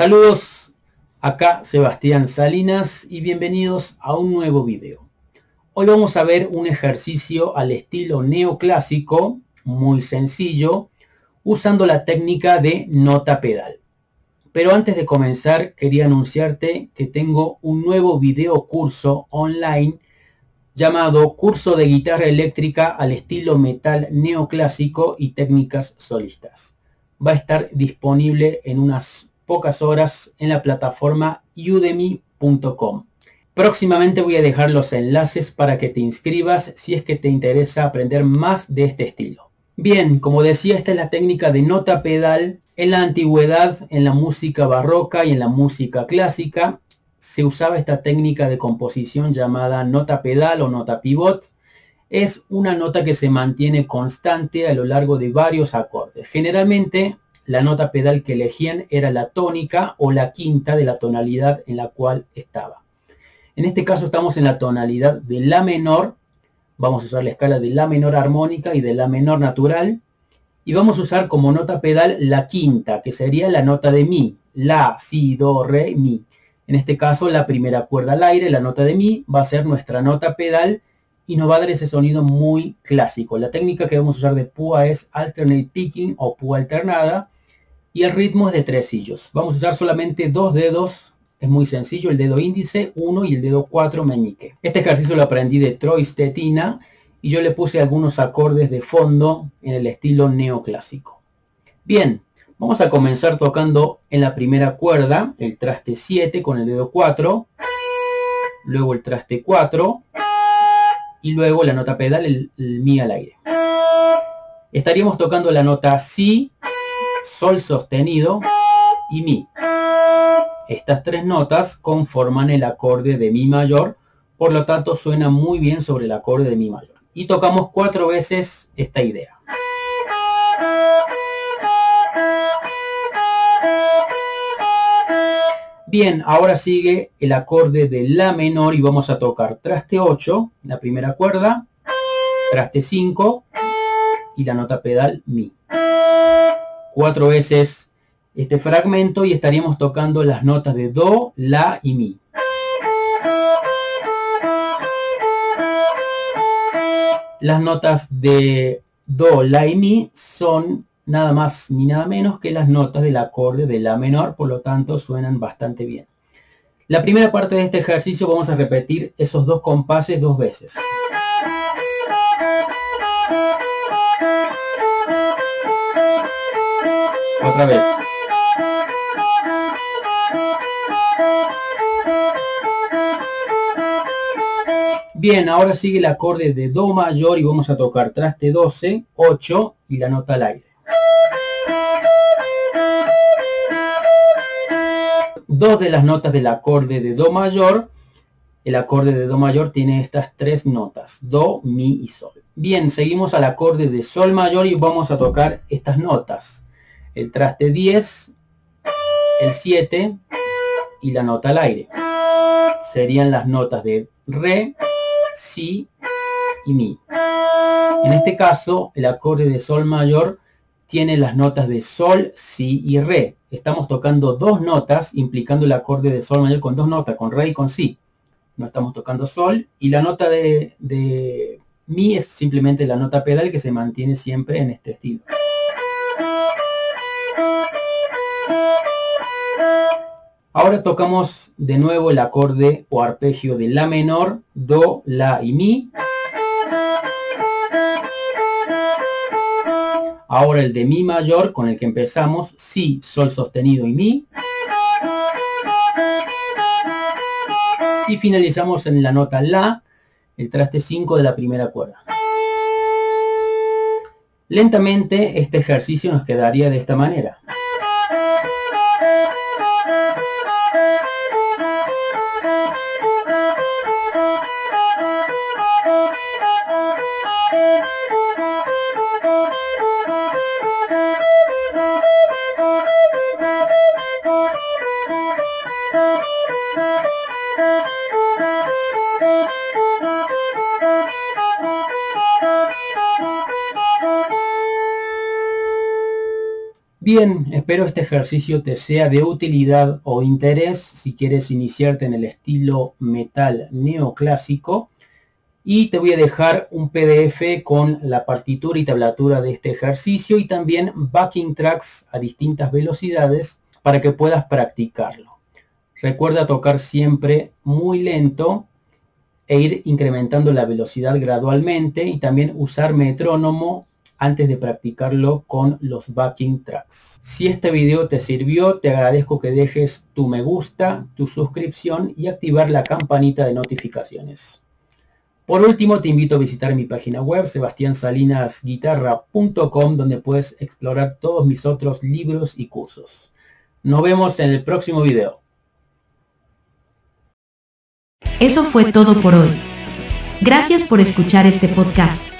Saludos, acá Sebastián Salinas y bienvenidos a un nuevo video. Hoy vamos a ver un ejercicio al estilo neoclásico, muy sencillo, usando la técnica de nota pedal. Pero antes de comenzar quería anunciarte que tengo un nuevo video curso online llamado Curso de Guitarra Eléctrica al estilo metal neoclásico y técnicas solistas. Va a estar disponible en unas pocas horas en la plataforma udemy.com. Próximamente voy a dejar los enlaces para que te inscribas si es que te interesa aprender más de este estilo. Bien, como decía, esta es la técnica de nota pedal. En la antigüedad, en la música barroca y en la música clásica, se usaba esta técnica de composición llamada nota pedal o nota pivot. Es una nota que se mantiene constante a lo largo de varios acordes. Generalmente la nota pedal que elegían era la tónica o la quinta de la tonalidad en la cual estaba. En este caso estamos en la tonalidad de la menor, vamos a usar la escala de la menor armónica y de la menor natural, y vamos a usar como nota pedal la quinta, que sería la nota de mi, la, si, do, re, mi. En este caso la primera cuerda al aire, la nota de mi, va a ser nuestra nota pedal y nos va a dar ese sonido muy clásico. La técnica que vamos a usar de púa es alternate picking o púa alternada, y el ritmo es de tres hillos. Vamos a usar solamente dos dedos, es muy sencillo, el dedo índice 1 y el dedo 4 meñique. Este ejercicio lo aprendí de Troy Stetina y yo le puse algunos acordes de fondo en el estilo neoclásico. Bien, vamos a comenzar tocando en la primera cuerda el traste 7 con el dedo 4, luego el traste 4 y luego la nota pedal, el, el mi al aire. Estaríamos tocando la nota si sol sostenido y mi. Estas tres notas conforman el acorde de mi mayor, por lo tanto suena muy bien sobre el acorde de mi mayor. Y tocamos cuatro veces esta idea. Bien, ahora sigue el acorde de La menor y vamos a tocar traste 8, la primera cuerda, traste 5 y la nota pedal Mi cuatro veces este fragmento y estaríamos tocando las notas de Do, La y Mi. Las notas de Do, La y Mi son nada más ni nada menos que las notas del acorde de La menor, por lo tanto suenan bastante bien. La primera parte de este ejercicio vamos a repetir esos dos compases dos veces. Vez. Bien, ahora sigue el acorde de Do mayor y vamos a tocar traste 12, 8 y la nota al aire. Dos de las notas del acorde de Do mayor. El acorde de Do mayor tiene estas tres notas, Do, Mi y Sol. Bien, seguimos al acorde de Sol mayor y vamos a tocar estas notas el traste 10, el 7 y la nota al aire. Serían las notas de re, si y mi. En este caso, el acorde de sol mayor tiene las notas de sol, si y re. Estamos tocando dos notas, implicando el acorde de sol mayor con dos notas, con re y con si. No estamos tocando sol y la nota de, de mi es simplemente la nota pedal que se mantiene siempre en este estilo. Ahora tocamos de nuevo el acorde o arpegio de La menor, Do, La y Mi. Ahora el de Mi mayor con el que empezamos, Si, Sol sostenido y Mi. Y finalizamos en la nota La, el traste 5 de la primera cuerda. Lentamente este ejercicio nos quedaría de esta manera. Bien, espero este ejercicio te sea de utilidad o interés si quieres iniciarte en el estilo metal neoclásico. Y te voy a dejar un PDF con la partitura y tablatura de este ejercicio y también backing tracks a distintas velocidades para que puedas practicarlo. Recuerda tocar siempre muy lento e ir incrementando la velocidad gradualmente y también usar metrónomo antes de practicarlo con los backing tracks. Si este video te sirvió, te agradezco que dejes tu me gusta, tu suscripción y activar la campanita de notificaciones. Por último, te invito a visitar mi página web sebastiansalinasguitarra.com donde puedes explorar todos mis otros libros y cursos. Nos vemos en el próximo video. Eso fue todo por hoy. Gracias por escuchar este podcast